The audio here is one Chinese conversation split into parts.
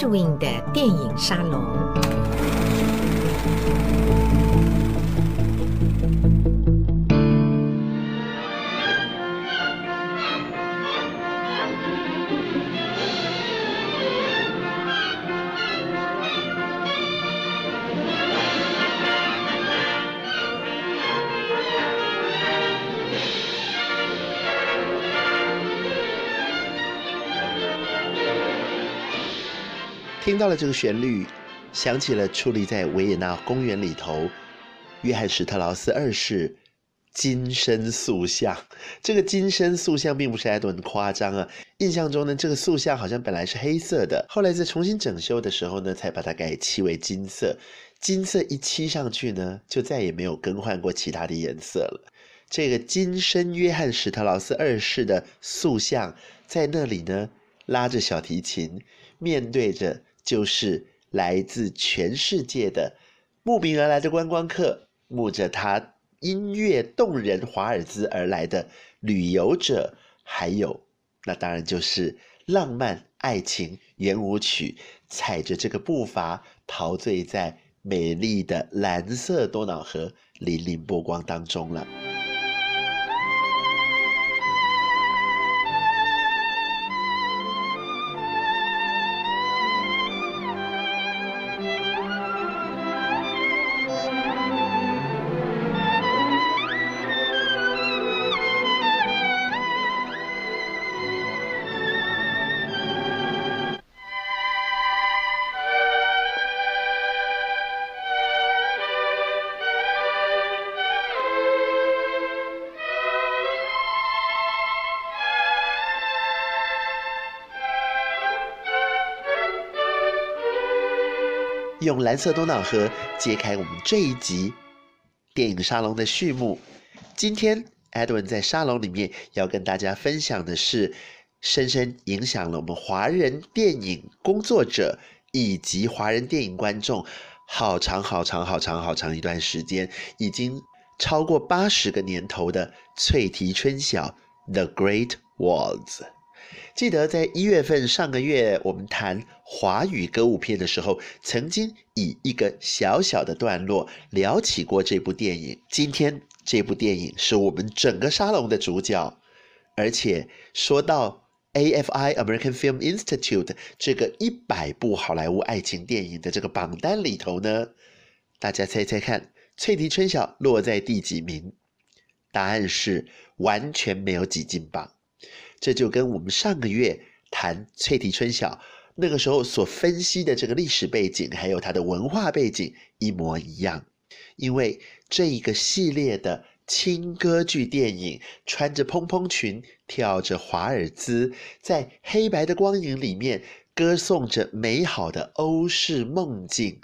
Edwin 的电影沙龙。听到了这个旋律，想起了矗立在维也纳公园里头，约翰·史特劳斯二世金身塑像。这个金身塑像并不是艾顿夸张啊，印象中呢，这个塑像好像本来是黑色的，后来在重新整修的时候呢，才把它改漆为金色。金色一漆上去呢，就再也没有更换过其他的颜色了。这个金身约翰·史特劳斯二世的塑像在那里呢，拉着小提琴，面对着。就是来自全世界的慕名而来的观光客，慕着他音乐动人华尔兹而来的旅游者，还有那当然就是浪漫爱情圆舞曲，踩着这个步伐陶醉在美丽的蓝色多瑙河粼粼波光当中了。用蓝色多瑙河揭开我们这一集电影沙龙的序幕。今天，Edwin 在沙龙里面要跟大家分享的是，深深影响了我们华人电影工作者以及华人电影观众好长好长好长好长一段时间，已经超过八十个年头的《脆提春晓》The Great Waltz。记得在一月份上个月，我们谈华语歌舞片的时候，曾经以一个小小的段落聊起过这部电影。今天这部电影是我们整个沙龙的主角，而且说到 AFI American Film Institute 这个一百部好莱坞爱情电影的这个榜单里头呢，大家猜猜看，《脆提春晓》落在第几名？答案是完全没有挤进榜。这就跟我们上个月谈《翠提春晓》那个时候所分析的这个历史背景，还有它的文化背景一模一样。因为这一个系列的轻歌剧电影，穿着蓬蓬裙，跳着华尔兹，在黑白的光影里面，歌颂着美好的欧式梦境。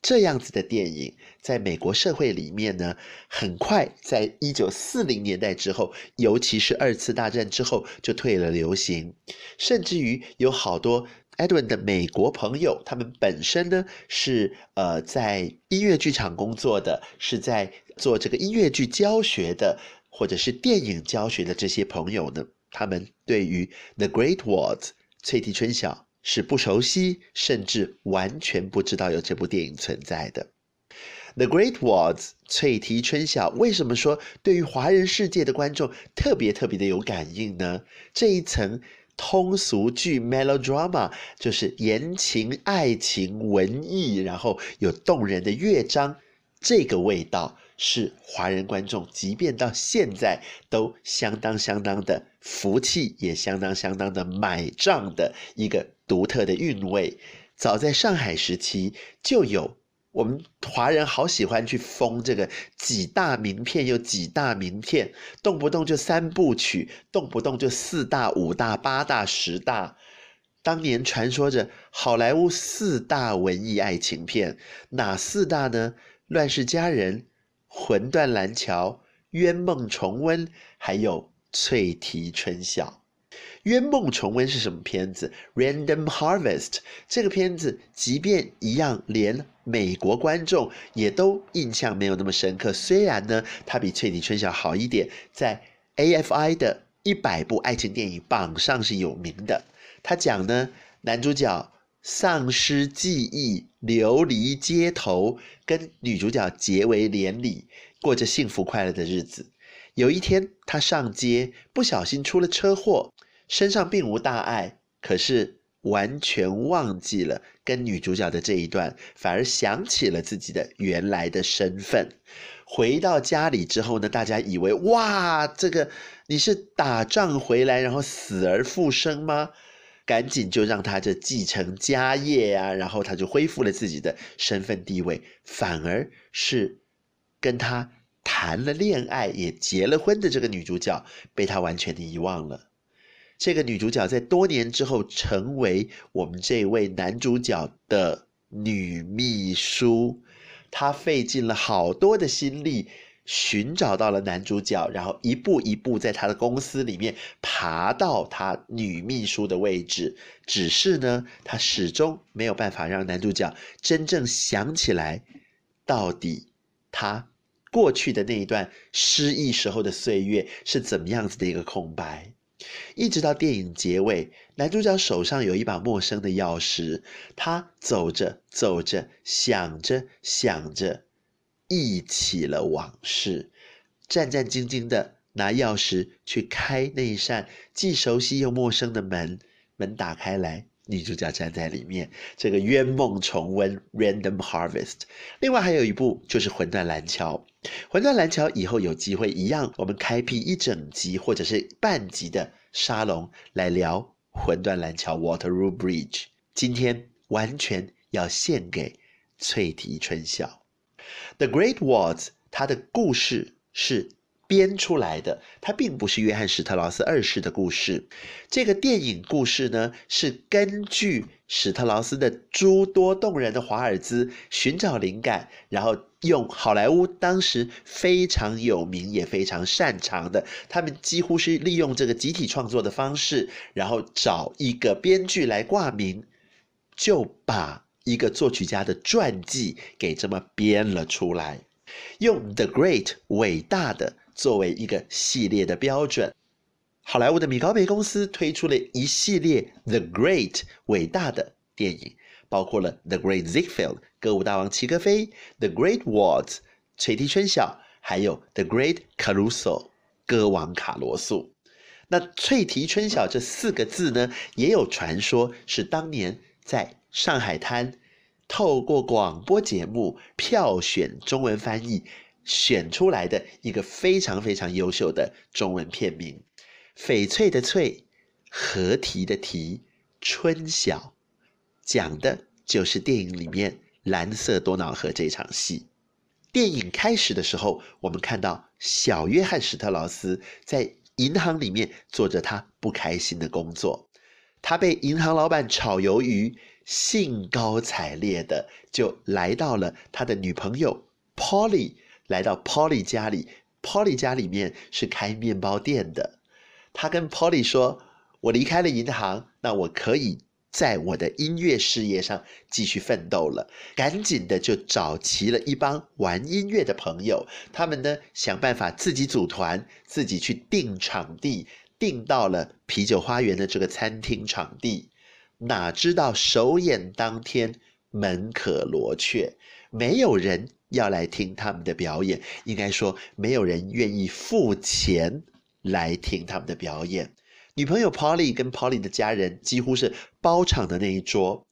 这样子的电影，在美国社会里面呢，很快在一九四零年代之后，尤其是二次大战之后，就退了流行。甚至于有好多 Edwin 的美国朋友，他们本身呢是呃在音乐剧场工作的，是在做这个音乐剧教学的，或者是电影教学的这些朋友呢，他们对于 The Great Waltz 脆提春晓。是不熟悉，甚至完全不知道有这部电影存在的。《The Great Waltz》脆提春晓，为什么说对于华人世界的观众特别特别的有感应呢？这一层通俗剧 melodrama 就是言情、爱情、文艺，然后有动人的乐章，这个味道是华人观众即便到现在都相当相当的服气，也相当相当的买账的一个。独特的韵味，早在上海时期就有。我们华人好喜欢去封这个几大名片，又几大名片，动不动就三部曲，动不动就四大、五大、八大、十大。当年传说着好莱坞四大文艺爱情片，哪四大呢？《乱世佳人》、《魂断蓝桥》、《冤梦重温》，还有《翠提春晓》。冤梦重温是什么片子？Random Harvest 这个片子，即便一样，连美国观众也都印象没有那么深刻。虽然呢，它比《翠提春晓》好一点，在 AFI 的一百部爱情电影榜上是有名的。他讲呢，男主角丧失记忆、流离街头，跟女主角结为连理，过着幸福快乐的日子。有一天，他上街不小心出了车祸，身上并无大碍，可是完全忘记了跟女主角的这一段，反而想起了自己的原来的身份。回到家里之后呢，大家以为哇，这个你是打仗回来然后死而复生吗？赶紧就让他这继承家业啊，然后他就恢复了自己的身份地位，反而是跟他谈了恋爱也结了婚的这个女主角被他完全的遗忘了。这个女主角在多年之后成为我们这位男主角的女秘书，她费尽了好多的心力。寻找到了男主角，然后一步一步在他的公司里面爬到他女秘书的位置。只是呢，他始终没有办法让男主角真正想起来，到底他过去的那一段失忆时候的岁月是怎么样子的一个空白。一直到电影结尾，男主角手上有一把陌生的钥匙，他走着走着，想着想着。忆起了往事，战战兢兢的拿钥匙去开那一扇既熟悉又陌生的门。门打开来，女主角站在里面。这个冤梦重温，Random Harvest。另外还有一部就是《魂断蓝桥》。《魂断蓝桥》以后有机会一样，我们开辟一整集或者是半集的沙龙来聊《魂断蓝桥》（Waterloo Bridge）。今天完全要献给翠提春晓。The Great Waltz，它的故事是编出来的，它并不是约翰史特劳斯二世的故事。这个电影故事呢，是根据史特劳斯的诸多动人的华尔兹寻找灵感，然后用好莱坞当时非常有名也非常擅长的，他们几乎是利用这个集体创作的方式，然后找一个编剧来挂名，就把。一个作曲家的传记给这么编了出来，用 The Great 伟大的作为一个系列的标准。好莱坞的米高梅公司推出了一系列 The Great 伟大的电影，包括了 The Great Ziegfeld 歌舞大王齐格飞、The Great Waltz 脆提春晓，还有 The Great Caruso 歌王卡罗素。那翠提春晓这四个字呢，也有传说是当年在。上海滩透过广播节目票选中文翻译选出来的一个非常非常优秀的中文片名，翡翠的翠，河堤的堤，春晓，讲的就是电影里面蓝色多瑙河这场戏。电影开始的时候，我们看到小约翰史特劳斯在银行里面做着他不开心的工作，他被银行老板炒鱿鱼。兴高采烈的就来到了他的女朋友 Polly，来到 Polly 家里。Polly 家里面是开面包店的。他跟 Polly 说：“我离开了银行，那我可以在我的音乐事业上继续奋斗了。”赶紧的就找齐了一帮玩音乐的朋友，他们呢想办法自己组团，自己去订场地，订到了啤酒花园的这个餐厅场地。哪知道首演当天门可罗雀，没有人要来听他们的表演。应该说，没有人愿意付钱来听他们的表演。女朋友 Polly 跟 Polly 的家人几乎是包场的那一桌。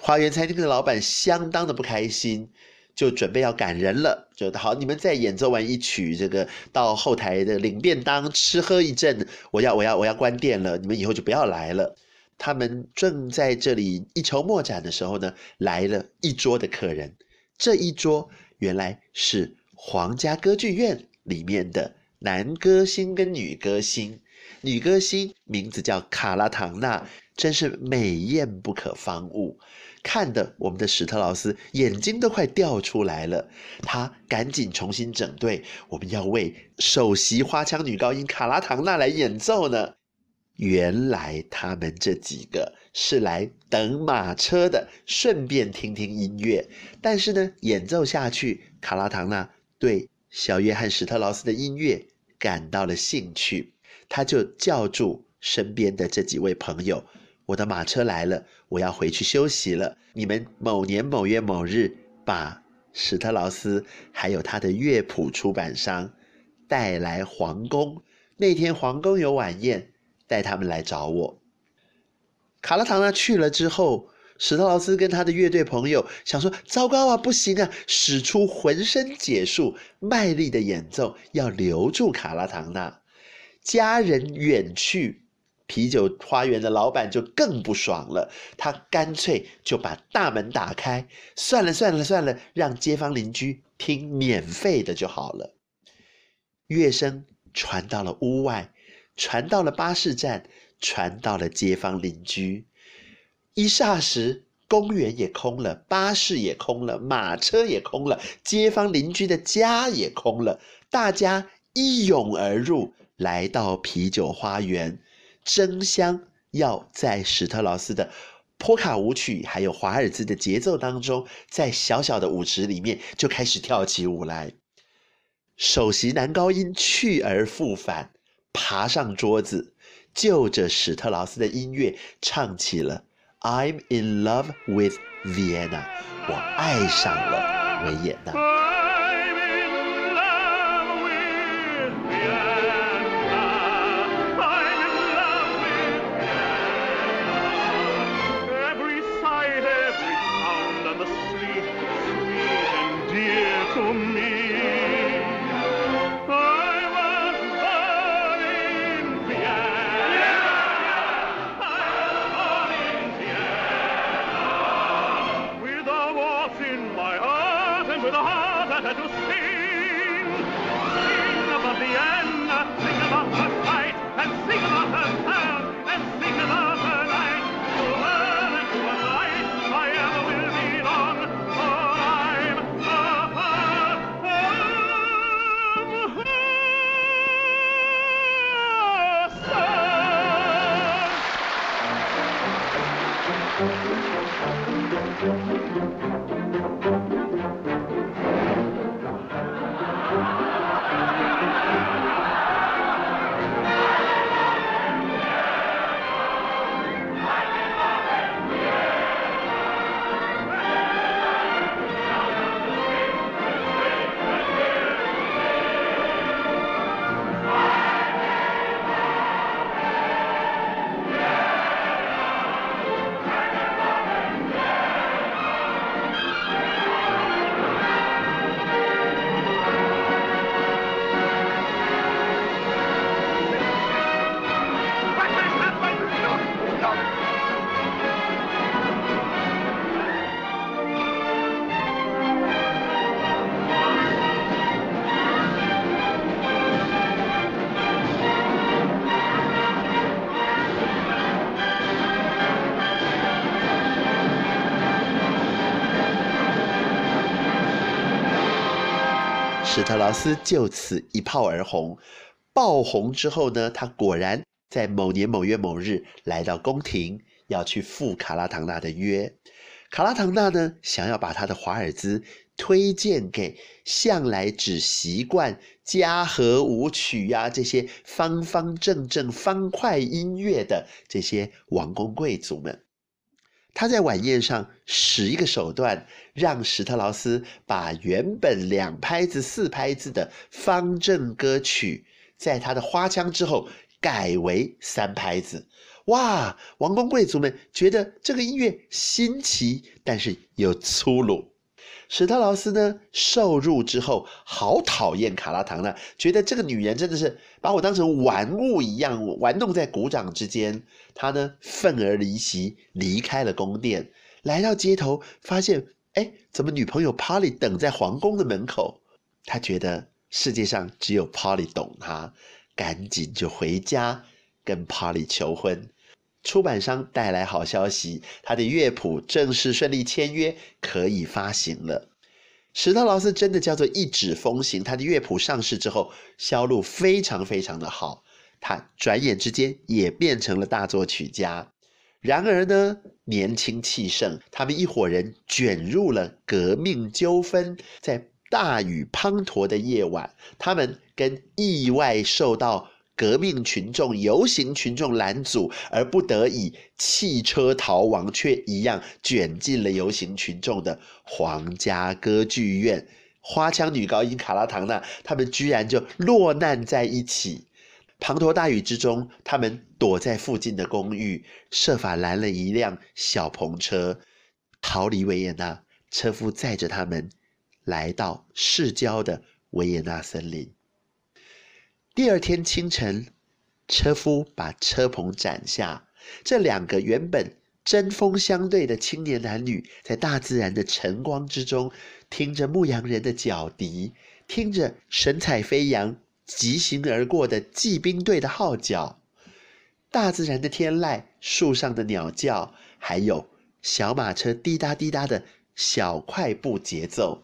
花园餐厅的老板相当的不开心，就准备要赶人了。就好，你们再演奏完一曲，这个到后台的领便当吃喝一阵，我要我要我要关店了，你们以后就不要来了。他们正在这里一筹莫展的时候呢，来了一桌的客人。这一桌原来是皇家歌剧院里面的男歌星跟女歌星。女歌星名字叫卡拉唐娜，真是美艳不可方物，看得我们的史特劳斯眼睛都快掉出来了。他赶紧重新整队，我们要为首席花腔女高音卡拉唐娜来演奏呢。原来他们这几个是来等马车的，顺便听听音乐。但是呢，演奏下去，卡拉唐娜对小约翰史特劳斯的音乐感到了兴趣，他就叫住身边的这几位朋友：“我的马车来了，我要回去休息了。你们某年某月某日把史特劳斯还有他的乐谱出版商带来皇宫。那天皇宫有晚宴，带他们来找我。卡拉唐纳去了之后，史特劳斯跟他的乐队朋友想说：“糟糕啊，不行啊！”使出浑身解数，卖力的演奏，要留住卡拉唐纳。家人远去，啤酒花园的老板就更不爽了，他干脆就把大门打开，算了算了算了，让街坊邻居听免费的就好了。乐声传到了屋外，传到了巴士站，传到了街坊邻居。一霎时，公园也空了，巴士也空了，马车也空了，街坊邻居的家也空了。大家一拥而入，来到啤酒花园，争相要在史特劳斯的波卡舞曲还有华尔兹的节奏当中，在小小的舞池里面就开始跳起舞来。首席男高音去而复返，爬上桌子，就着史特劳斯的音乐唱起了《I'm in love with Vienna》，我爱上了维也纳。史特劳斯就此一炮而红，爆红之后呢，他果然在某年某月某日来到宫廷，要去赴卡拉唐纳的约。卡拉唐纳呢，想要把他的华尔兹推荐给向来只习惯嘉禾舞曲呀、这些方方正正方块音乐的这些王公贵族们。他在晚宴上使一个手段，让史特劳斯把原本两拍子、四拍子的方正歌曲，在他的花腔之后改为三拍子。哇！王公贵族们觉得这个音乐新奇，但是又粗鲁。史特劳斯呢，受辱之后，好讨厌卡拉唐纳，觉得这个女人真的是把我当成玩物一样玩弄在鼓掌之间。他呢，愤而离席，离开了宫殿，来到街头，发现，哎，怎么女朋友 Polly 等在皇宫的门口？他觉得世界上只有 Polly 懂他，赶紧就回家跟 Polly 求婚。出版商带来好消息，他的乐谱正式顺利签约，可以发行了。史特劳斯真的叫做一纸风行，他的乐谱上市之后，销路非常非常的好，他转眼之间也变成了大作曲家。然而呢，年轻气盛，他们一伙人卷入了革命纠纷，在大雨滂沱的夜晚，他们跟意外受到革命群众、游行群众拦阻，而不得已弃车逃亡，却一样卷进了游行群众的皇家歌剧院。花腔女高音卡拉唐娜，他们居然就落难在一起。滂沱大雨之中，他们躲在附近的公寓，设法拦了一辆小篷车，逃离维也纳。车夫载着他们来到市郊的维也纳森林。第二天清晨，车夫把车棚斩下，这两个原本针锋相对的青年男女，在大自然的晨光之中，听着牧羊人的角笛，听着神采飞扬、疾行而过的骑兵队的号角，大自然的天籁、树上的鸟叫，还有小马车滴答滴答的小快步节奏。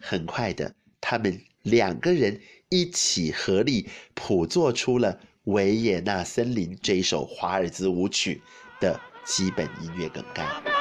很快的，他们两个人一起合力谱作出了《维也纳森林》这一首华尔兹舞曲的基本音乐梗概。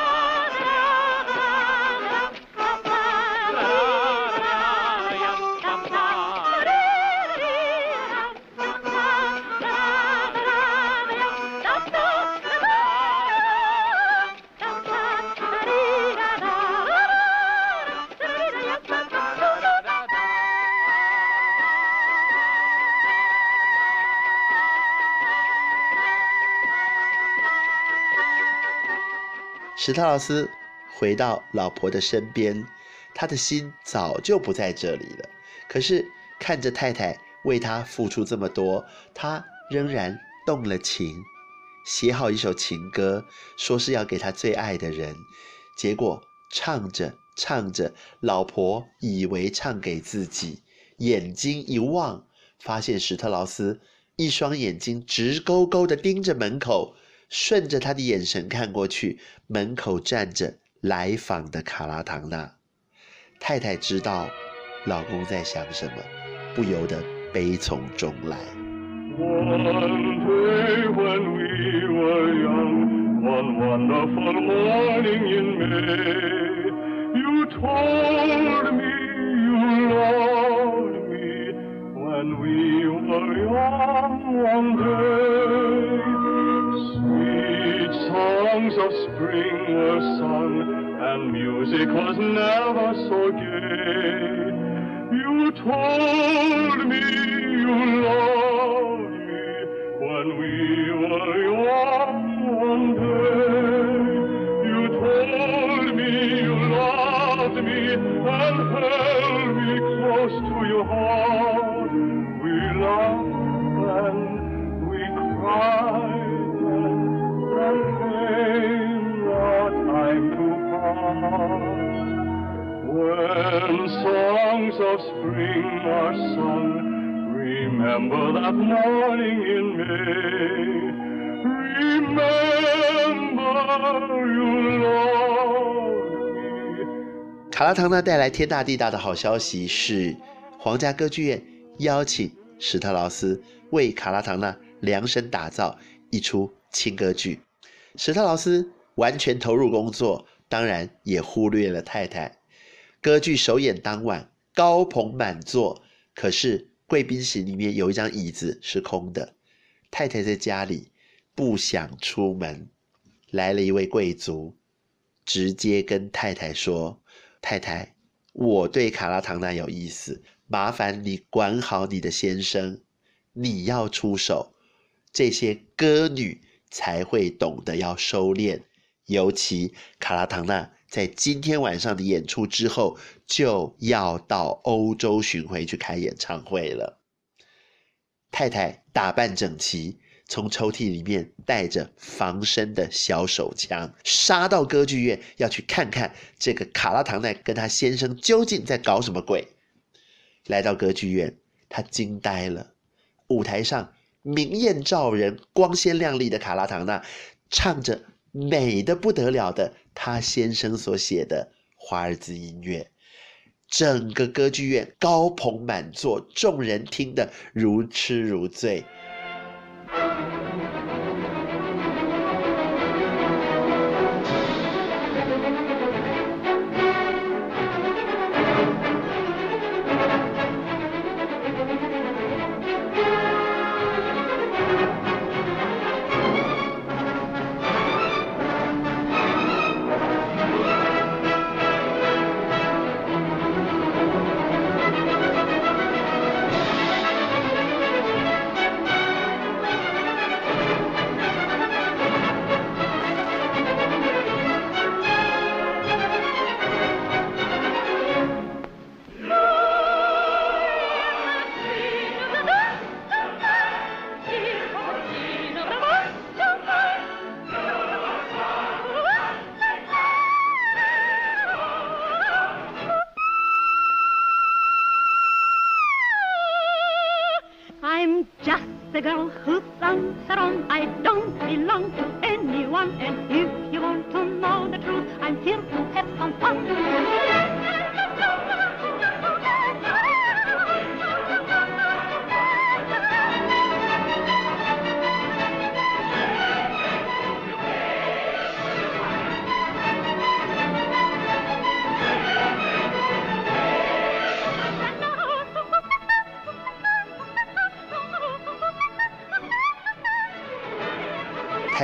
史特劳斯回到老婆的身边，他的心早就不在这里了。可是看着太太为他付出这么多，他仍然动了情，写好一首情歌，说是要给他最爱的人。结果唱着唱着，老婆以为唱给自己，眼睛一望，发现史特劳斯一双眼睛直勾勾地盯着门口。顺着他的眼神看过去，门口站着来访的卡拉唐纳。太太知道老公在想什么，不由得悲从中来。spring were sung, and music was never so gay. You told me you loved me when we were young one day. You told me you loved me and held me close to your heart. Spring or sun. Remember that morning in May. Remember you, Lord. 卡拉唐呢带来天大地大的好消息是，皇家歌剧院邀请史特劳斯为卡拉唐呢量身打造一出轻歌剧。史特劳斯完全投入工作，当然也忽略了太太。歌剧首演当晚，高朋满座，可是贵宾席里面有一张椅子是空的。太太在家里不想出门，来了一位贵族，直接跟太太说：“太太，我对卡拉唐纳有意思，麻烦你管好你的先生，你要出手，这些歌女才会懂得要收敛，尤其卡拉唐纳。”在今天晚上的演出之后，就要到欧洲巡回去开演唱会了。太太打扮整齐，从抽屉里面带着防身的小手枪，杀到歌剧院，要去看看这个卡拉唐奈跟他先生究竟在搞什么鬼。来到歌剧院，他惊呆了。舞台上明艳照人、光鲜亮丽的卡拉唐纳，唱着美得不得了的。他先生所写的华尔兹音乐，整个歌剧院高朋满座，众人听得如痴如醉。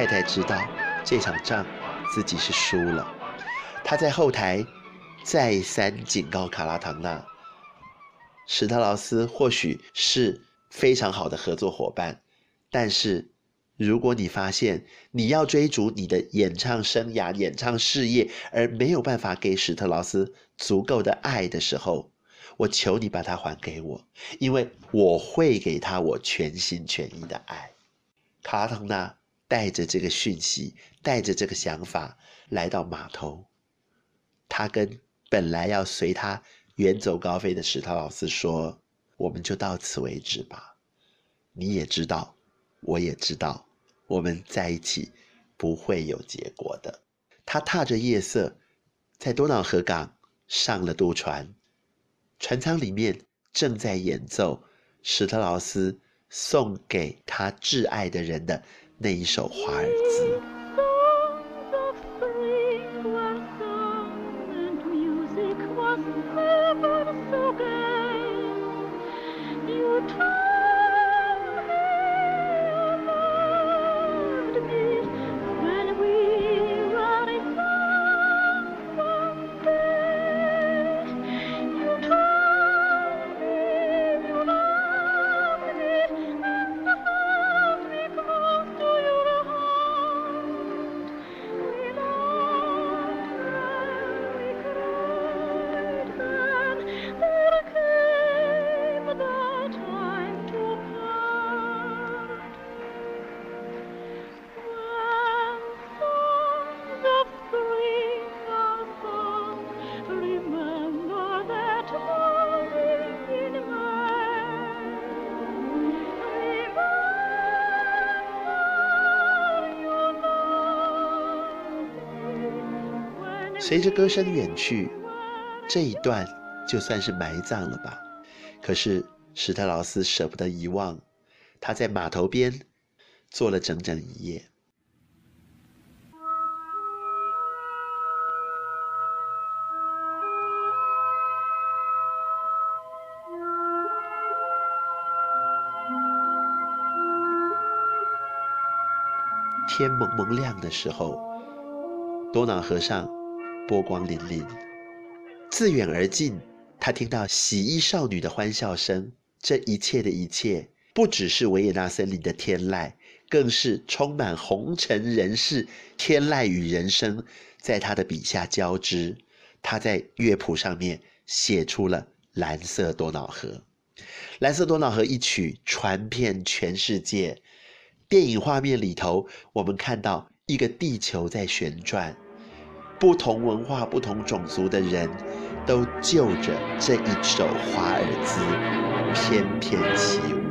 太太知道这场仗自己是输了，她在后台再三警告卡拉唐纳，史特劳斯或许是非常好的合作伙伴，但是如果你发现你要追逐你的演唱生涯、演唱事业，而没有办法给史特劳斯足够的爱的时候，我求你把它还给我，因为我会给他我全心全意的爱。卡拉唐纳。带着这个讯息，带着这个想法来到码头，他跟本来要随他远走高飞的史特劳斯说：“我们就到此为止吧。你也知道，我也知道，我们在一起不会有结果的。”他踏着夜色，在多瑙河港上了渡船，船舱里面正在演奏史特劳斯送给他挚爱的人的。那一首华尔兹。随着歌声远去，这一段就算是埋葬了吧。可是史特劳斯舍不得遗忘，他在码头边坐了整整一夜。天蒙蒙亮的时候，多瑙河上。波光粼粼，自远而近，他听到洗衣少女的欢笑声。这一切的一切，不只是维也纳森林的天籁，更是充满红尘人世天籁与人生，在他的笔下交织。他在乐谱上面写出了《蓝色多瑙河》。《蓝色多瑙河》一曲传遍全世界。电影画面里头，我们看到一个地球在旋转。不同文化、不同种族的人，都就着这一首华尔兹翩翩起舞。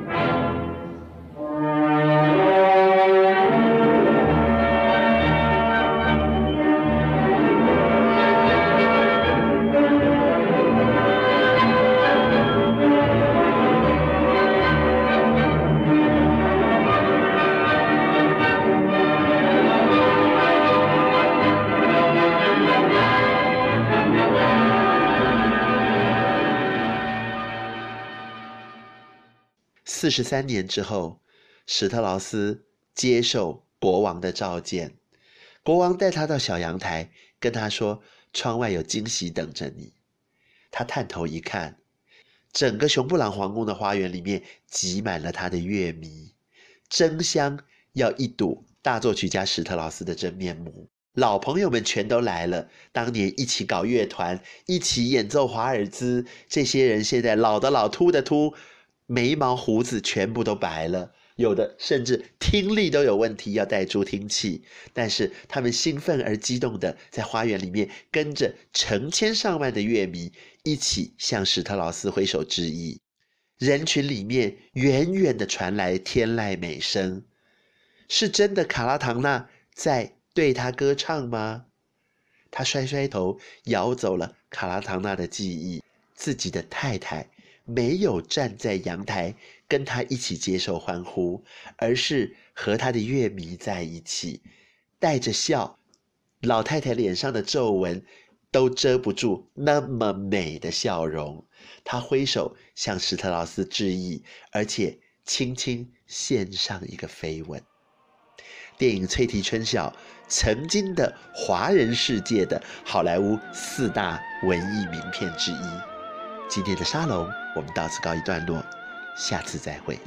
十三年之后，史特劳斯接受国王的召见，国王带他到小阳台，跟他说：“窗外有惊喜等着你。”他探头一看，整个熊布朗皇宫的花园里面挤满了他的乐迷，争相要一睹大作曲家史特劳斯的真面目。老朋友们全都来了，当年一起搞乐团、一起演奏华尔兹，这些人现在老的老，秃的秃。眉毛胡子全部都白了，有的甚至听力都有问题，要戴助听器。但是他们兴奋而激动地在花园里面跟着成千上万的乐迷一起向史特劳斯挥手致意。人群里面远远的传来天籁美声，是真的卡拉唐纳在对他歌唱吗？他摔摔头，摇走了卡拉唐纳的记忆。自己的太太没有站在阳台跟他一起接受欢呼，而是和他的乐迷在一起，带着笑。老太太脸上的皱纹都遮不住那么美的笑容。她挥手向史特劳斯致意，而且轻轻献上一个飞吻。电影《翠提春晓》曾经的华人世界的好莱坞四大文艺名片之一。今天的沙龙，我们到此告一段落，下次再会。